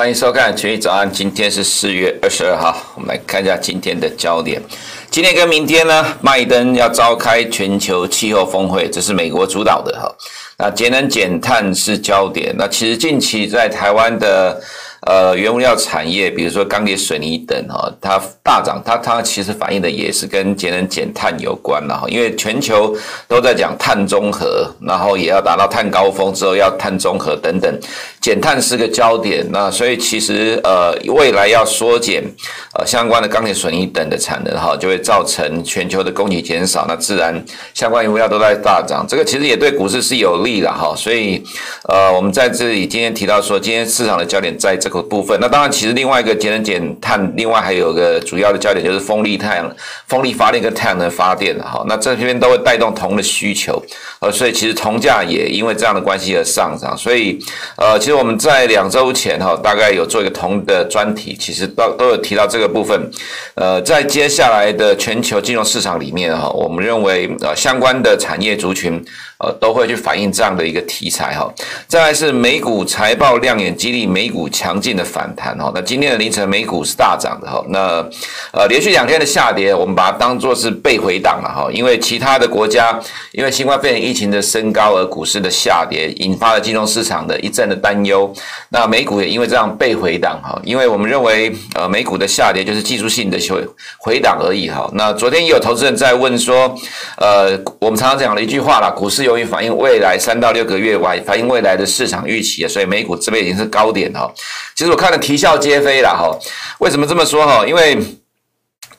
欢迎收看《群益早安》，今天是四月二十二号，我们来看一下今天的焦点。今天跟明天呢，拜登要召开全球气候峰会，这是美国主导的哈。那节能减碳是焦点。那其实近期在台湾的。呃，原物料产业，比如说钢铁、水泥等，哈，它大涨，它它其实反映的也是跟节能减碳有关了，哈，因为全球都在讲碳中和，然后也要达到碳高峰之后要碳中和等等，减碳是个焦点，那所以其实呃，未来要缩减呃相关的钢铁、水泥等的产能，哈，就会造成全球的供给减少，那自然相关原物料都在大涨，这个其实也对股市是有利的，哈，所以呃，我们在这里今天提到说，今天市场的焦点在这个。部分，那当然，其实另外一个节能减碳，另外还有个主要的焦点就是风力、太阳、风力发电跟太阳能发电的哈，那这边都会带动铜的需求，呃，所以其实铜价也因为这样的关系而上涨，所以呃，其实我们在两周前哈，大概有做一个同的专题，其实都都有提到这个部分，呃，在接下来的全球金融市场里面哈，我们认为呃相关的产业族群。呃，都会去反映这样的一个题材哈。再来是美股财报亮眼，激励美股强劲的反弹哈。那今天的凌晨美股是大涨的哈。那呃，连续两天的下跌，我们把它当做是被回档了哈。因为其他的国家因为新冠肺炎疫情的升高而股市的下跌，引发了金融市场的一阵的担忧。那美股也因为这样被回档哈。因为我们认为呃，美股的下跌就是技术性的回回档而已哈。那昨天也有投资人在问说，呃，我们常常讲了一句话啦，股市有。由于反映未来三到六个月外，反映未来的市场预期，所以美股这边已经是高点哈。其实我看了啼笑皆非了哈。为什么这么说哈？因为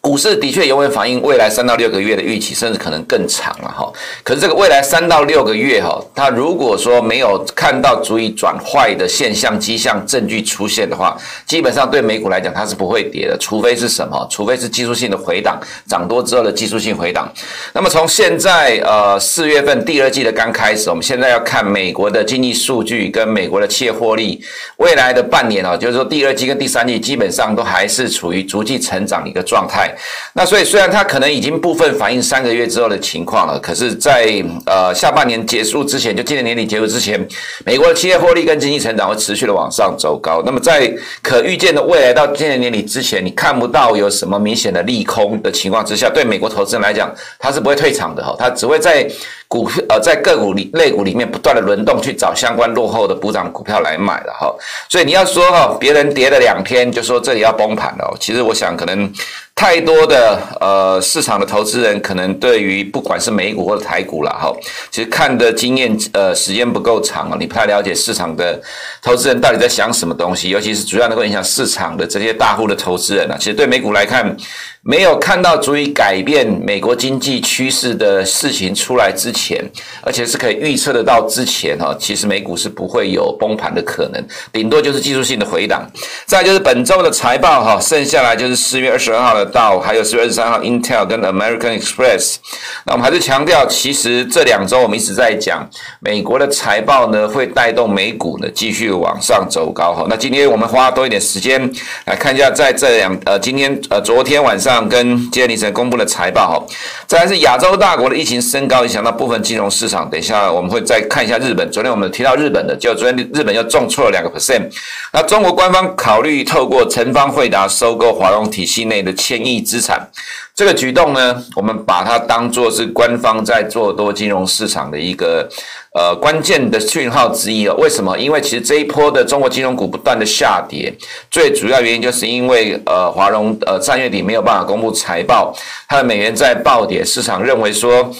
股市的确永远反映未来三到六个月的预期，甚至可能更长了哈。可是这个未来三到六个月哈，它如果说没有看到足以转坏的现象迹象证据出现的话，基本上对美股来讲它是不会跌的，除非是什么？除非是技术性的回档，涨多之后的技术性回档。那么从现在呃四月份第二季的刚开始，我们现在要看美国的经济数据跟美国的企业获利，未来的半年啊，就是说第二季跟第三季基本上都还是处于逐季成长的一个状态。那所以，虽然它可能已经部分反映三个月之后的情况了，可是在，呃下半年结束之前，就今年年底结束之前，美国的企业获利跟经济成长会持续的往上走高。那么，在可预见的未来到今年年底之前，你看不到有什么明显的利空的情况之下，对美国投资人来讲，它是不会退场的哈，它只会在。股呃，在个股里类股里面不断的轮动，去找相关落后的补涨股票来买的哈。所以你要说哈，别人跌了两天就说这里要崩盘了，其实我想可能太多的呃市场的投资人可能对于不管是美股或者台股了哈，其实看的经验呃时间不够长啊，你不太了解市场的投资人到底在想什么东西，尤其是主要能够影响市场的这些大户的投资人啊，其实对美股来看。没有看到足以改变美国经济趋势的事情出来之前，而且是可以预测得到之前哈，其实美股是不会有崩盘的可能，顶多就是技术性的回档。再就是本周的财报哈，剩下来就是四月二十二号的道，还有四月二十三号 Intel 跟 American Express。那我们还是强调，其实这两周我们一直在讲，美国的财报呢会带动美股呢继续往上走高哈。那今天我们花多一点时间来看一下，在这两呃今天呃昨天晚上。跟今天凌晨公布的财报哈，再来是亚洲大国的疫情升高，影响到部分金融市场。等一下我们会再看一下日本。昨天我们提到日本的，就昨天日本又重挫了两个 percent。那中国官方考虑透过陈方汇达收购华融体系内的千亿资产。这个举动呢，我们把它当作是官方在做多金融市场的一个呃关键的讯号之一哦。为什么？因为其实这一波的中国金融股不断的下跌，最主要原因就是因为呃华融呃三月底没有办法公布财报，它的美元在暴跌，市场认为说。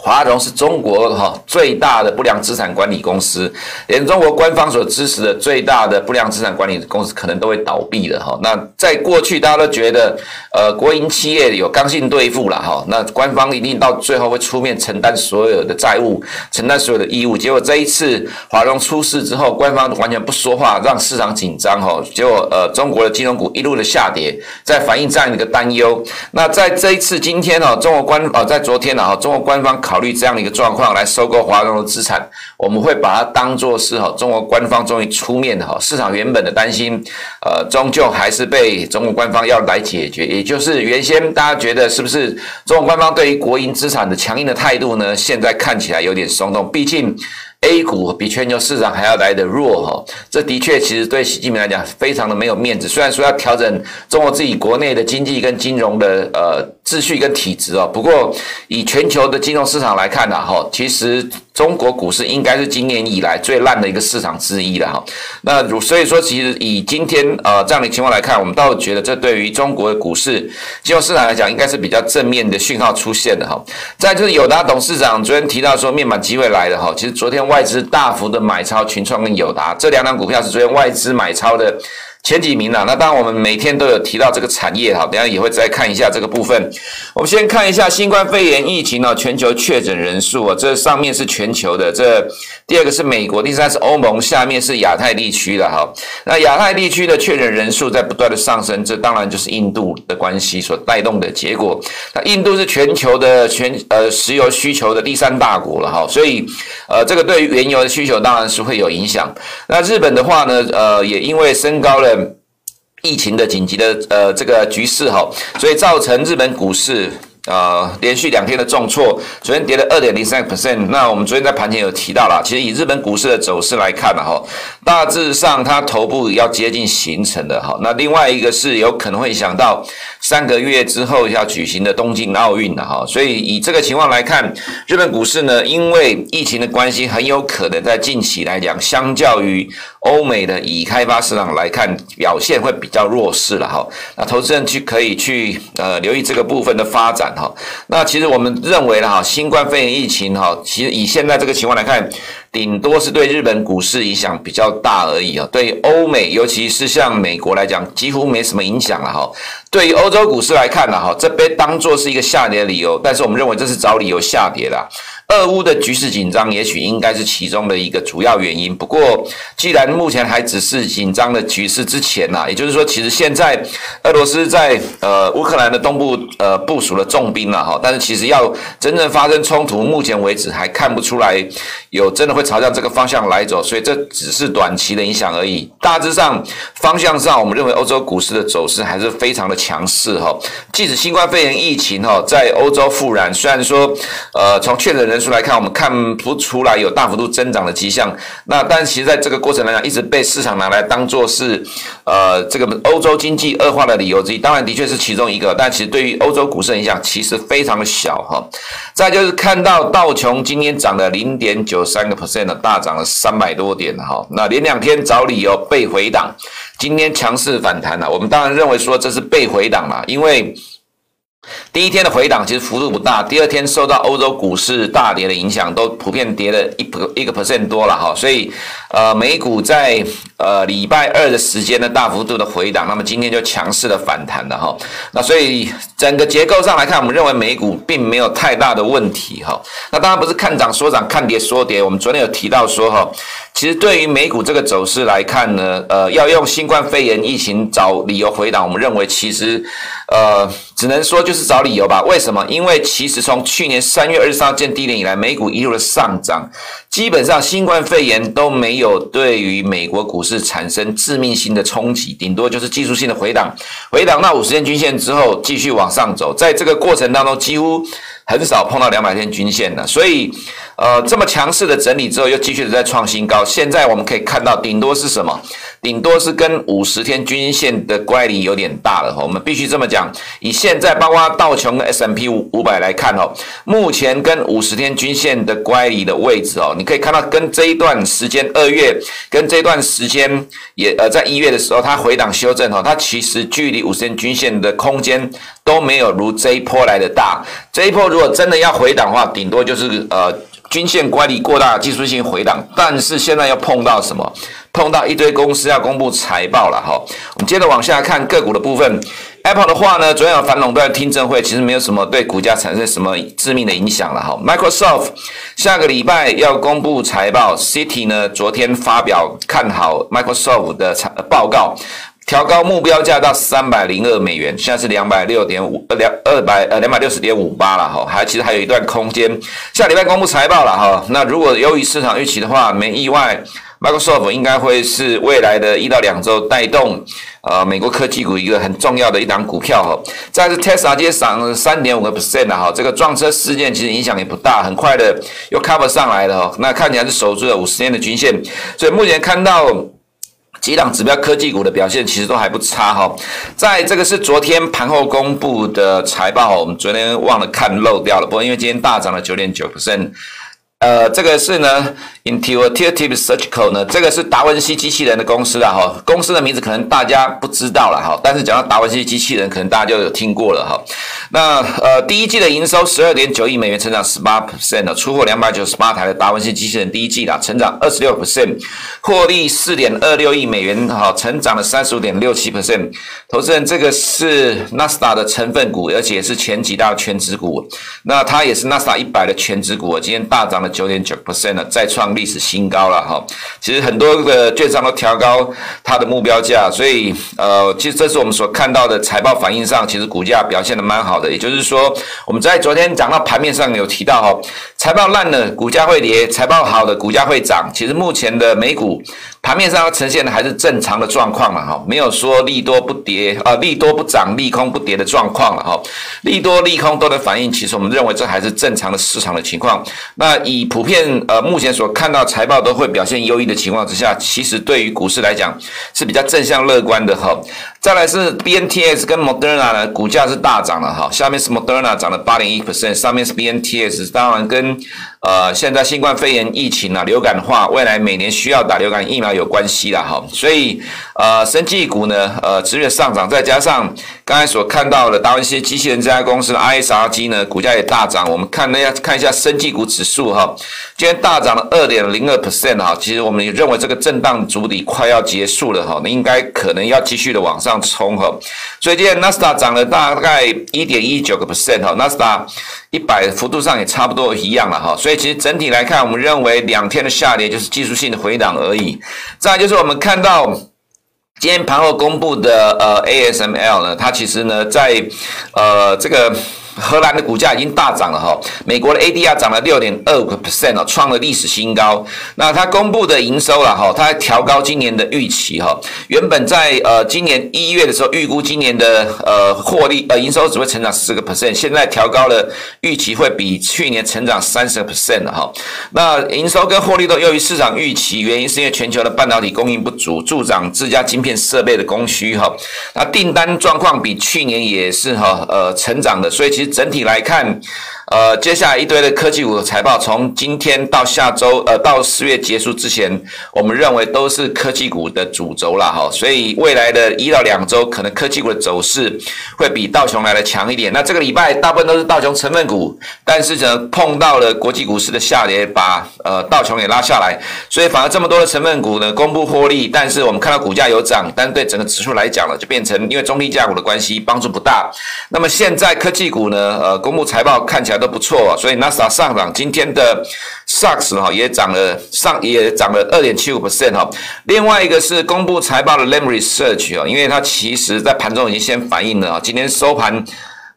华融是中国哈最大的不良资产管理公司，连中国官方所支持的最大的不良资产管理公司可能都会倒闭了哈。那在过去大家都觉得，呃，国营企业有刚性兑付了哈，那官方一定到最后会出面承担所有的债务，承担所有的义务。结果这一次华融出事之后，官方完全不说话，让市场紧张哈。结果呃，中国的金融股一路的下跌，在反映这样一个担忧。那在这一次今天哈，中国官呃在昨天呢哈，中国官方。考虑这样的一个状况来收购华融的资产，我们会把它当做是哈中国官方终于出面的哈，市场原本的担心，呃，终究还是被中国官方要来解决。也就是原先大家觉得是不是中国官方对于国营资产的强硬的态度呢？现在看起来有点松动，毕竟 A 股比全球市场还要来得弱哈，这的确其实对习近平来讲非常的没有面子。虽然说要调整中国自己国内的经济跟金融的呃秩序跟体制哦，不过以全球的金融市场来看呢哈，其实中国股市应该是今年以来最烂的一个市场之一了哈。那如所以说，其实以今天呃这样的情况来看，我们倒觉得这对于中国的股市金融市场来讲，应该是比较正面的讯号出现的哈。再就是友达董事长昨天提到说面板机会来了哈，其实昨天。外资大幅的买超群创跟友达这两档股票是昨天外资买超的前几名啊。那当然我们每天都有提到这个产业哈，等下也会再看一下这个部分。我们先看一下新冠肺炎疫情呢，全球确诊人数啊，这上面是全球的这。第二个是美国，第三是欧盟，下面是亚太地区的哈。那亚太地区的确诊人数在不断的上升，这当然就是印度的关系所带动的结果。那印度是全球的全呃石油需求的第三大国了哈，所以呃这个对于原油的需求当然是会有影响。那日本的话呢，呃也因为升高了疫情的紧急的呃这个局势哈，所以造成日本股市。呃，连续两天的重挫，昨天跌了二点零三个 percent。那我们昨天在盘前有提到了，其实以日本股市的走势来看呢，哈，大致上它头部要接近形成的哈。那另外一个是有可能会想到三个月之后要举行的东京奥运了哈。所以以这个情况来看，日本股市呢，因为疫情的关系，很有可能在近期来讲，相较于欧美的已开发市场来看，表现会比较弱势了哈。那投资人去可以去呃留意这个部分的发展。哈，那其实我们认为呢，哈，新冠肺炎疫情哈，其实以现在这个情况来看，顶多是对日本股市影响比较大而已啊。对欧美，尤其是像美国来讲，几乎没什么影响了哈。对于欧洲股市来看呢，哈，这被当作是一个下跌的理由，但是我们认为这是找理由下跌的。俄乌的局势紧张，也许应该是其中的一个主要原因。不过，既然目前还只是紧张的局势之前呐，也就是说，其实现在俄罗斯在呃乌克兰的东部呃部署了重兵了哈，但是其实要真正发生冲突，目前为止还看不出来有真的会朝向这个方向来走，所以这只是短期的影响而已。大致上方向上，我们认为欧洲股市的走势还是非常的强势哈。即使新冠肺炎疫情哈在欧洲复燃，虽然说呃从确诊人数来看，我们看不出来有大幅度增长的迹象。那但其实在这个过程来讲，一直被市场拿来当做是，呃，这个欧洲经济恶化的理由之一。当然，的确是其中一个，但其实对于欧洲股市的影响其实非常的小哈。再就是看到道琼今天涨了零点九有三个 percent 的大涨了三百多点哈。那连两天找理由被回档，今天强势反弹了。我们当然认为说这是被回档嘛，因为。第一天的回档其实幅度不大，第二天受到欧洲股市大跌的影响，都普遍跌了一一个 percent 多了哈，所以呃美股在呃礼拜二的时间呢大幅度的回档，那么今天就强势的反弹了哈，那所以整个结构上来看，我们认为美股并没有太大的问题哈，那当然不是看涨说涨，看跌说跌，我们昨天有提到说哈。其实对于美股这个走势来看呢，呃，要用新冠肺炎疫情找理由回档，我们认为其实，呃，只能说就是找理由吧。为什么？因为其实从去年三月二十三号见低点以来，美股一路的上涨，基本上新冠肺炎都没有对于美国股市产生致命性的冲击，顶多就是技术性的回档，回档到五十天均线之后继续往上走，在这个过程当中几乎。很少碰到两百天均线的，所以，呃，这么强势的整理之后，又继续的在创新高。现在我们可以看到，顶多是什么？顶多是跟五十天均线的乖离有点大了哈。我们必须这么讲。以现在包括道琼跟 S&P 五百来看哦，目前跟五十天均线的乖离的位置哦，你可以看到跟这一段时间二月跟这段时间也呃在一月的时候，它回档修正哦，它其实距离五十天均线的空间。都没有如这一波来的大，这一波如果真的要回档的话，顶多就是呃均线乖离过大，技术性回档。但是现在要碰到什么？碰到一堆公司要公布财报了哈。我们接着往下看个股的部分，Apple 的话呢，昨天有反垄断听证会，其实没有什么对股价产生什么致命的影响了哈。Microsoft 下个礼拜要公布财报，City 呢昨天发表看好 Microsoft 的财报告。调高目标价到三百零二美元，现在是两百六点五呃两二百呃两百六十点五八了哈，还其实还有一段空间。下礼拜公布财报了哈，那如果优于市场预期的话，没意外 Microsoft 应该会是未来的一到两周带动呃美国科技股一个很重要的一档股票哈。再是 Tesla 今天涨三点五个 percent 的哈，这个撞车事件其实影响也不大，很快的又 cover 上来了哈。那看起来是守住了五十天的均线，所以目前看到。几档指标科技股的表现其实都还不差哈，在这个是昨天盘后公布的财报，我们昨天忘了看漏掉了，不过因为今天大涨了九点九 percent。呃，这个是呢，Intuitive Surgical 呢，这个是达文西机器人的公司啦，哈，公司的名字可能大家不知道了哈，但是讲到达文西机器人，可能大家就有听过了哈。那呃，第一季的营收十二点九亿美元，成长十八 percent，出货两百九十八台的达文西机器人，第一季啦，成长二十六 percent，获利四点二六亿美元，哈，成长了三十五点六七 percent。投资人，这个是纳斯达的成分股，而且是前几大全职股，那它也是纳斯达一百的全职股，今天大涨了。九点九 percent，再创历史新高了哈。其实很多的券商都调高它的目标价，所以呃，其实这是我们所看到的财报反应上，其实股价表现的蛮好的。也就是说，我们在昨天讲到盘面上有提到哈，财报烂了，股价会跌；财报好的，股价会涨。其实目前的美股。盘面上呈现的还是正常的状况了哈，没有说利多不跌啊，利多不涨，利空不跌的状况了哈，利多利空都能反映，其实我们认为这还是正常的市场的情况。那以普遍呃目前所看到财报都会表现优异的情况之下，其实对于股市来讲是比较正向乐观的哈。再来是 BNTS 跟 Moderna 呢，股价是大涨了哈，下面是 Moderna 涨了八点一 percent，上面是 BNTS，当然跟。呃，现在新冠肺炎疫情啊，流感化，未来每年需要打流感疫苗有关系啦，哈，所以呃，生技股呢，呃，持续上涨，再加上刚才所看到的达文西机器人这家公司的 ISRG 呢，股价也大涨。我们看那下看一下生技股指数哈，今天大涨了二点零二 percent 哈，其实我们也认为这个震荡主底快要结束了哈，那应该可能要继续的往上冲哈，所以今天纳斯达涨了大概一点一九个 percent 哈，纳斯达一百幅度上也差不多一样了哈。所以其实整体来看，我们认为两天的下跌就是技术性的回档而已。再来就是我们看到今天盘后公布的呃 ASML 呢，它其实呢在呃这个。荷兰的股价已经大涨了哈，美国的 ADR 涨了六点二五个 percent 哦，创了历史新高。那它公布的营收了哈，它还调高今年的预期哈。原本在呃今年一月的时候预估今年的呃获利呃营收只会成长四个 percent，现在调高了预期会比去年成长三十个 percent 了哈。那营收跟获利都优于市场预期，原因是因为全球的半导体供应不足，助长自家晶片设备的供需哈。那订单状况比去年也是哈呃成长的，所以其实。整体来看。呃，接下来一堆的科技股的财报，从今天到下周，呃，到四月结束之前，我们认为都是科技股的主轴了哈。所以未来的一到两周，可能科技股的走势会比道琼来的强一点。那这个礼拜大部分都是道琼成分股，但是呢，碰到了国际股市的下跌，把呃道琼也拉下来，所以反而这么多的成分股呢，公布获利，但是我们看到股价有涨，但对整个指数来讲呢，就变成因为中低价股的关系，帮助不大。那么现在科技股呢，呃，公布财报看起来。都不错啊，所以 NASA 上涨，今天的 SAX 哈也涨了上也涨了二点七五 percent 哈。另外一个是公布财报的 Lam Research 啊，因为它其实在盘中已经先反映了啊，今天收盘。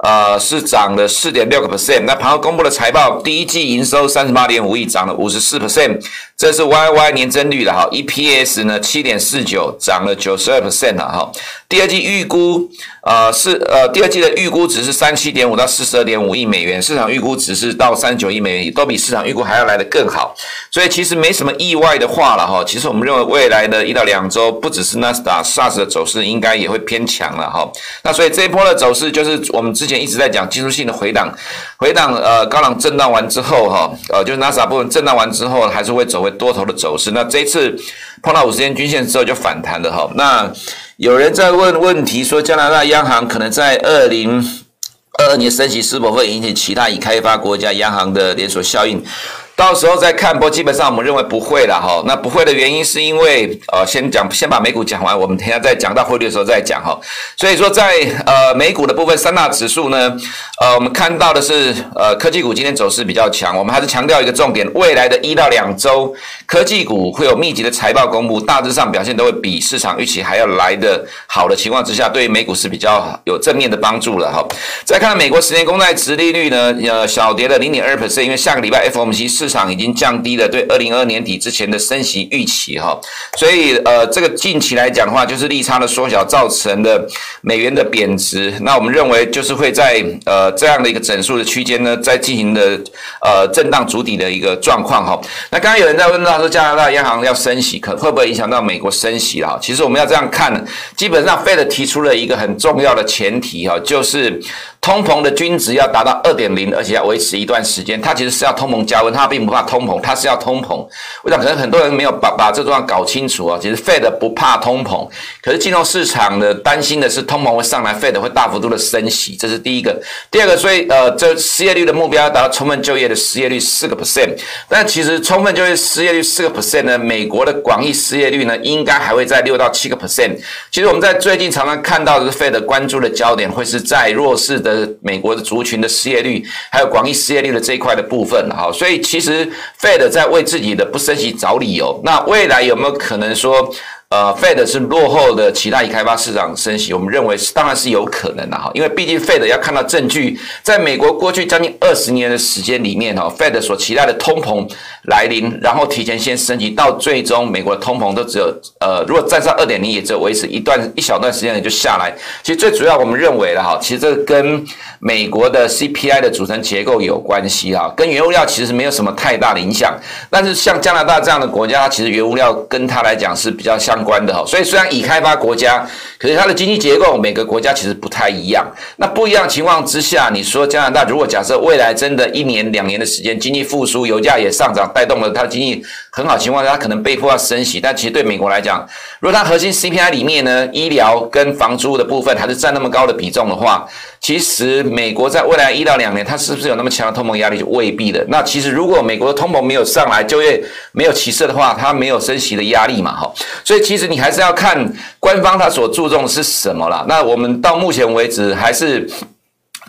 呃，是涨了四点六个 percent。那盘后公布的财报，第一季营收三十八点五亿，涨了五十四 percent，这是 YY 年增率的哈。EPS 呢七点四九，涨了九十二 percent 了哈。第二季预估，呃是呃第二季的预估值是三七点五到四十二点五亿美元，市场预估值是到三十九亿美元，都比市场预估还要来得更好。所以其实没什么意外的话了哈。其实我们认为未来的一到两周，不只是纳斯达克 SARS 的走势，应该也会偏强了哈。那所以这一波的走势就是我们之前。一直在讲技术性的回档，回档呃高档震荡完之后哈，呃就是纳斯达部分震荡完之后，还是会走回多头的走势。那这一次碰到五十天均线之后就反弹了哈。那有人在问问题说，加拿大央行可能在二零二二年升息是否会引起其他已开发国家央行的连锁效应？到时候再看，不过基本上我们认为不会了哈。那不会的原因是因为呃，先讲先把美股讲完，我们等下再讲到汇率的时候再讲哈。所以说在呃美股的部分，三大指数呢，呃，我们看到的是呃科技股今天走势比较强。我们还是强调一个重点，未来的一到两周，科技股会有密集的财报公布，大致上表现都会比市场预期还要来得好的情况之下，对美股是比较有正面的帮助了哈。再看美国十年公债殖利率呢，呃小跌了零点二 percent，因为下个礼拜 FOMC 市场已经降低了对二零二二年底之前的升息预期哈，所以呃，这个近期来讲的话，就是利差的缩小造成的美元的贬值。那我们认为就是会在呃这样的一个整数的区间呢，在进行的呃震荡筑底的一个状况哈。那刚刚有人在问到说加拿大央行要升息，可会不会影响到美国升息啊？其实我们要这样看，基本上 Fed 提出了一个很重要的前提哈，就是。通膨的均值要达到二点零，而且要维持一段时间。它其实是要通膨加温，它并不怕通膨，它是要通膨。我想可能很多人没有把把这段搞清楚啊。其实 Fed 不怕通膨，可是金融市场的担心的是通膨会上来，Fed 会大幅度的升息，这是第一个。第二个，所以呃，这失业率的目标要达到充分就业的失业率四个 percent。但其实充分就业失业率四个 percent 呢，美国的广义失业率呢，应该还会在六到七个 percent。其实我们在最近常常看到的是 Fed 关注的焦点会是在弱势的。呃，美国的族群的失业率，还有广义失业率的这一块的部分，哈，所以其实 Fed 在为自己的不升息找理由。那未来有没有可能说？呃，Fed 是落后的其他已开发市场升息，我们认为是当然是有可能的哈，因为毕竟 Fed 要看到证据，在美国过去将近二十年的时间里面哈，Fed 所期待的通膨来临，然后提前先升级，到最终美国的通膨都只有呃，如果站上二点零，也只有维持一段一小段时间也就下来。其实最主要我们认为的哈，其实这跟美国的 CPI 的组成结构有关系啊，跟原物料其实没有什么太大的影响。但是像加拿大这样的国家，其实原物料跟它来讲是比较相关的哈，所以虽然已开发国家，可是它的经济结构每个国家其实不太一样。那不一样情况之下，你说加拿大如果假设未来真的一年两年的时间经济复苏，油价也上涨，带动了它的经济很好情况下，它可能被迫要升息。但其实对美国来讲，如果它核心 CPI 里面呢，医疗跟房租的部分还是占那么高的比重的话，其实美国在未来一到两年，它是不是有那么强的通膨压力就未必的。那其实如果美国的通膨没有上来，就业没有起色的话，它没有升息的压力嘛，哈。所以其实你还是要看官方他所注重的是什么啦。那我们到目前为止还是。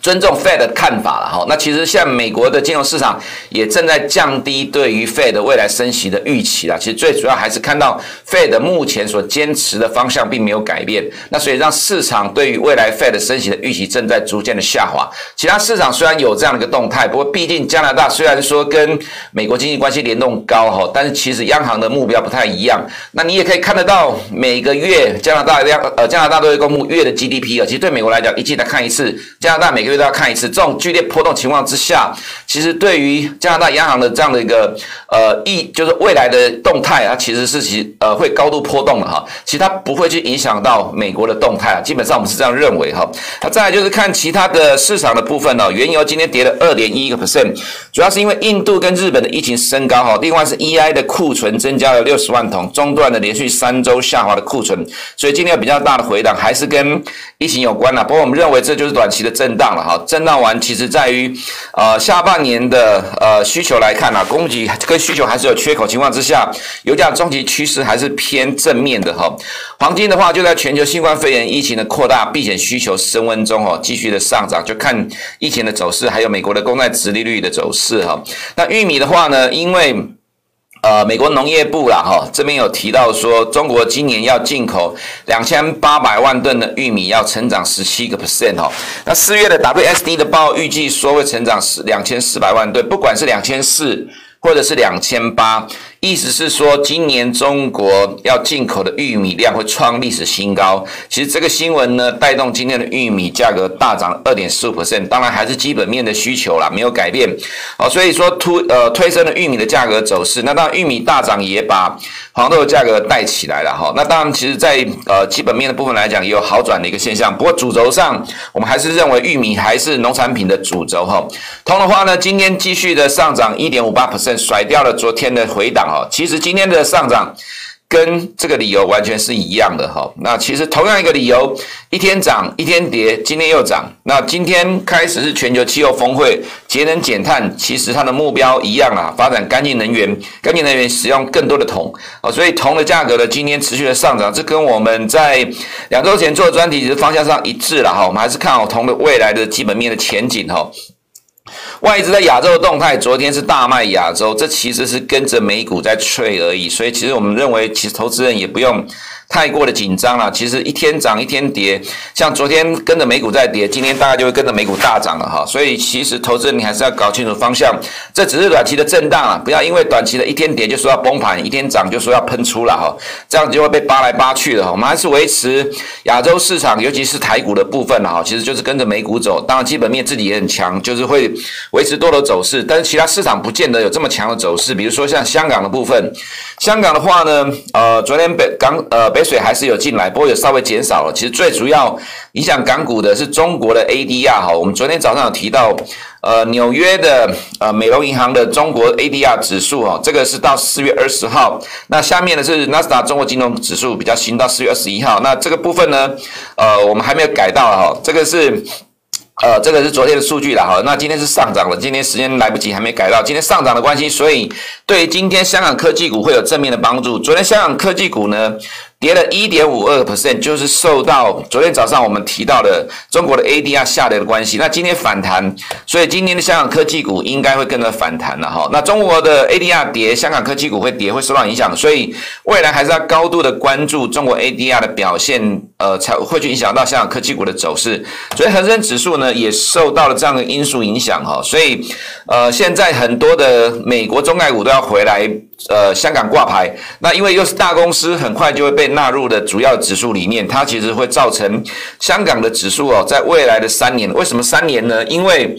尊重 Fed 的看法了哈，那其实像美国的金融市场也正在降低对于 Fed 未来升息的预期啦。其实最主要还是看到 Fed 目前所坚持的方向并没有改变，那所以让市场对于未来 Fed 升息的预期正在逐渐的下滑。其他市场虽然有这样的一个动态，不过毕竟加拿大虽然说跟美国经济关系联动高哈，但是其实央行的目标不太一样。那你也可以看得到，每个月加拿大央呃加拿大都会公布月的 GDP 啊，其实对美国来讲一季来看一次，加拿大每个月。都要看一次，这种剧烈波动情况之下，其实对于加拿大央行的这样的一个呃意，就是未来的动态啊，其实是其呃会高度波动的哈。其实它不会去影响到美国的动态啊，基本上我们是这样认为哈。那再来就是看其他的市场的部分哦，原油今天跌了二点一个 percent，主要是因为印度跟日本的疫情升高哈，另外是 EI 的库存增加了六十万桶，中断了连续三周下滑的库存，所以今天有比较大的回档，还是跟疫情有关了。不过我们认为这就是短期的震荡了。好，震荡完，其实在于，呃，下半年的呃需求来看啊，供给跟需求还是有缺口情况之下，油价中期趋势还是偏正面的哈。黄金的话，就在全球新冠肺炎疫情的扩大、避险需求升温中哦，继续的上涨，就看疫情的走势，还有美国的公债殖利率的走势哈。那玉米的话呢，因为呃，美国农业部啦，哈，这边有提到说，中国今年要进口两千八百万吨的玉米，要成长十七个 percent 哈。那四月的 WSD 的报预计说会成长十两千四百万吨，不管是两千四或者是两千八。意思是说，今年中国要进口的玉米量会创历史新高。其实这个新闻呢，带动今天的玉米价格大涨二点四五 percent。当然还是基本面的需求啦，没有改变。哦，所以说推呃推升了玉米的价格走势。那当然玉米大涨也把黄豆的价格带起来了哈。那当然，其实在呃基本面的部分来讲，也有好转的一个现象。不过主轴上，我们还是认为玉米还是农产品的主轴哈。铜的话呢，今天继续的上涨一点五八 percent，甩掉了昨天的回档。其实今天的上涨跟这个理由完全是一样的哈。那其实同样一个理由，一天涨一天跌，今天又涨。那今天开始是全球气候峰会，节能减碳，其实它的目标一样啊，发展干净能源，干净能源使用更多的铜啊，所以铜的价格呢，今天持续的上涨，这跟我们在两周前做的专题其实方向上一致了哈。我们还是看好铜的未来的基本面的前景哈。外资在亚洲的动态，昨天是大卖亚洲，这其实是跟着美股在吹而已，所以其实我们认为，其实投资人也不用太过的紧张了。其实一天涨一天跌，像昨天跟着美股在跌，今天大概就会跟着美股大涨了哈。所以其实投资人你还是要搞清楚方向，这只是短期的震荡啊，不要因为短期的一天跌就说要崩盘，一天涨就说要喷出了哈，这样就会被扒来扒去的哈。我们还是维持亚洲市场，尤其是台股的部分哈，其实就是跟着美股走，当然基本面自己也很强，就是会维持多头走势，但是其他市场不见得有这么强的走势，比如说像香港的部分，香港的话呢，呃，昨天北港呃北水还是有进来，不过有稍微减少了。其实最主要影响港股的是中国的 ADR 哈，我们昨天早上有提到，呃，纽约的呃美隆银行的中国 ADR 指数哈，这个是到四月二十号，那下面呢是纳斯达中国金融指数比较新，到四月二十一号，那这个部分呢，呃，我们还没有改到哈，这个是。呃，这个是昨天的数据了哈，那今天是上涨了，今天时间来不及，还没改到，今天上涨的关系，所以对于今天香港科技股会有正面的帮助。昨天香港科技股呢，跌了一点五二个 percent，就是受到昨天早上我们提到的中国的 ADR 下跌的关系。那今天反弹，所以今天的香港科技股应该会跟着反弹了哈。那中国的 ADR 跌，香港科技股会跌，会受到影响。所以未来还是要高度的关注中国 ADR 的表现，呃，才会去影响到香港科技股的走势。所以恒生指数呢也受到了这样的因素影响哈。所以呃，现在很多的美国中概股都要回来。呃，香港挂牌，那因为又是大公司，很快就会被纳入的主要指数里面，它其实会造成香港的指数哦，在未来的三年，为什么三年呢？因为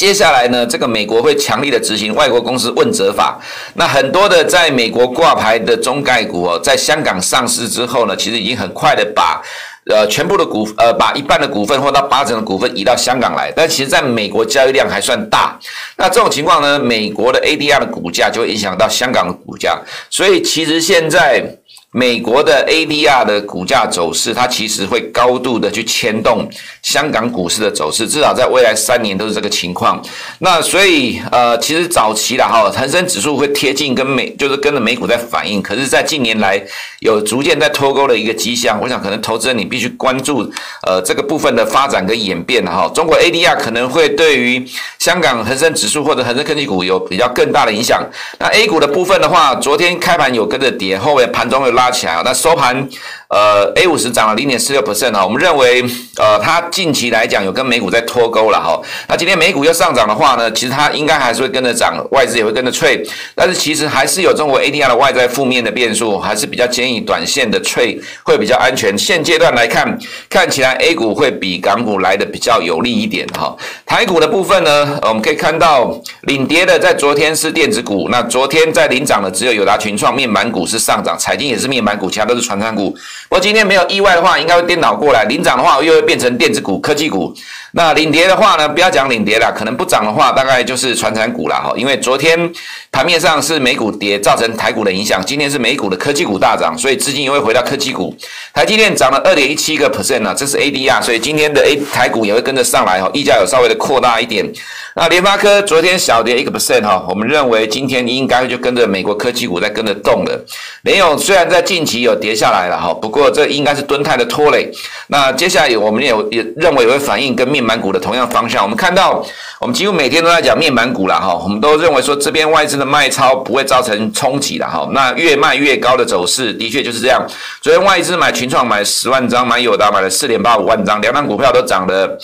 接下来呢，这个美国会强力的执行外国公司问责法，那很多的在美国挂牌的中概股哦，在香港上市之后呢，其实已经很快的把。呃，全部的股呃，把一半的股份或到八成的股份移到香港来，但其实在美国交易量还算大。那这种情况呢，美国的 ADR 的股价就会影响到香港的股价，所以其实现在。美国的 ADR 的股价走势，它其实会高度的去牵动香港股市的走势，至少在未来三年都是这个情况。那所以，呃，其实早期的哈，恒生指数会贴近跟美，就是跟着美股在反应。可是，在近年来有逐渐在脱钩的一个迹象。我想，可能投资人你必须关注，呃，这个部分的发展跟演变哈。中国 ADR 可能会对于香港恒生指数或者恒生科技股有比较更大的影响。那 A 股的部分的话，昨天开盘有跟着跌，后面盘中有。拉起来啊！那收盘，呃，A 五十涨了零点四六 percent 啊。我们认为，呃，它近期来讲有跟美股在脱钩了哈。那今天美股又上涨的话呢，其实它应该还是会跟着涨，外资也会跟着脆。但是其实还是有中国 ADR 的外在负面的变数，还是比较建议短线的脆会比较安全。现阶段来看，看起来 A 股会比港股来的比较有利一点哈。台股的部分呢，我们可以看到领跌的在昨天是电子股，那昨天在领涨的只有友达、群创、面板股是上涨，彩晶也是。面板股，其他都是传产股。我今天没有意外的话，应该会颠倒过来，领涨的话又会变成电子股、科技股。那领跌的话呢，不要讲领跌了，可能不涨的话，大概就是传产股了哈。因为昨天盘面上是美股跌，造成台股的影响。今天是美股的科技股大涨，所以资金也会回到科技股。台积电涨了二点一七个 percent 呢，这是 ADR，所以今天的 A 台股也会跟着上来哈，溢价有稍微的扩大一点。那联发科昨天小跌一个 percent 哈，我们认为今天应该就跟着美国科技股在跟着动了。联咏虽然在近期有跌下来了哈，不过这应该是敦泰的拖累。那接下来我们也也认为也会反映跟面面板股的同样方向。我们看到，我们几乎每天都在讲面板股了哈，我们都认为说这边外资的卖超不会造成冲击了哈。那越卖越高的走势的确就是这样。昨天外资买群创买十万张，买友达买了四点八五万张，两档股票都涨了。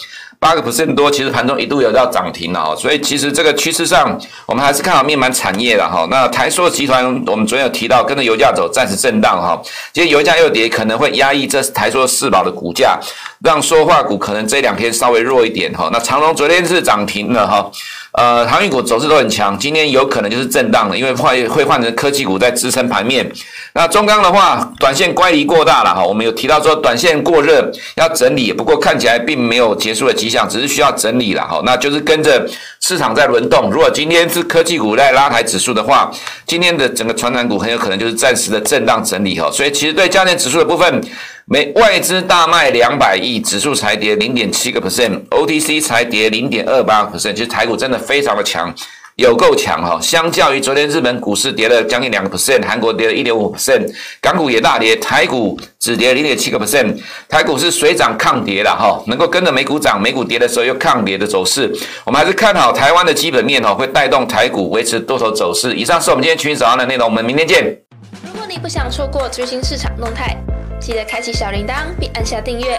八个 percent 多，其实盘中一度有到涨停了哈，所以其实这个趋势上，我们还是看好面板产业的哈。那台塑集团，我们昨天有提到，跟着油价走，暂时震荡哈。今天油价又跌，可能会压抑这台塑四宝的股价，让塑化股可能这两天稍微弱一点哈。那长荣昨天是涨停了哈。呃，航运股走势都很强，今天有可能就是震荡了，因为会会换成科技股在支撑盘面。那中钢的话，短线乖离过大了哈，我们有提到说短线过热要整理，不过看起来并没有结束的迹象，只是需要整理了哈。那就是跟着市场在轮动。如果今天是科技股在拉抬指数的话，今天的整个传产股很有可能就是暂时的震荡整理哈。所以其实对加权指数的部分。美外资大卖两百亿，指数才跌零点七个 percent，OTC 才跌零点二八个 percent，其实台股真的非常的强，有够强哈！相较于昨天日本股市跌了将近两个 percent，韩国跌了一点五 percent，港股也大跌，台股只跌零点七个 percent，台股是水涨抗跌了哈，能够跟着美股涨，美股跌的时候又抗跌的走势，我们还是看好台湾的基本面哈，会带动台股维持多头走势。以上是我们今天群益早上的内容，我们明天见。如果你不想错过最新市场动态，记得开启小铃铛并按下订阅。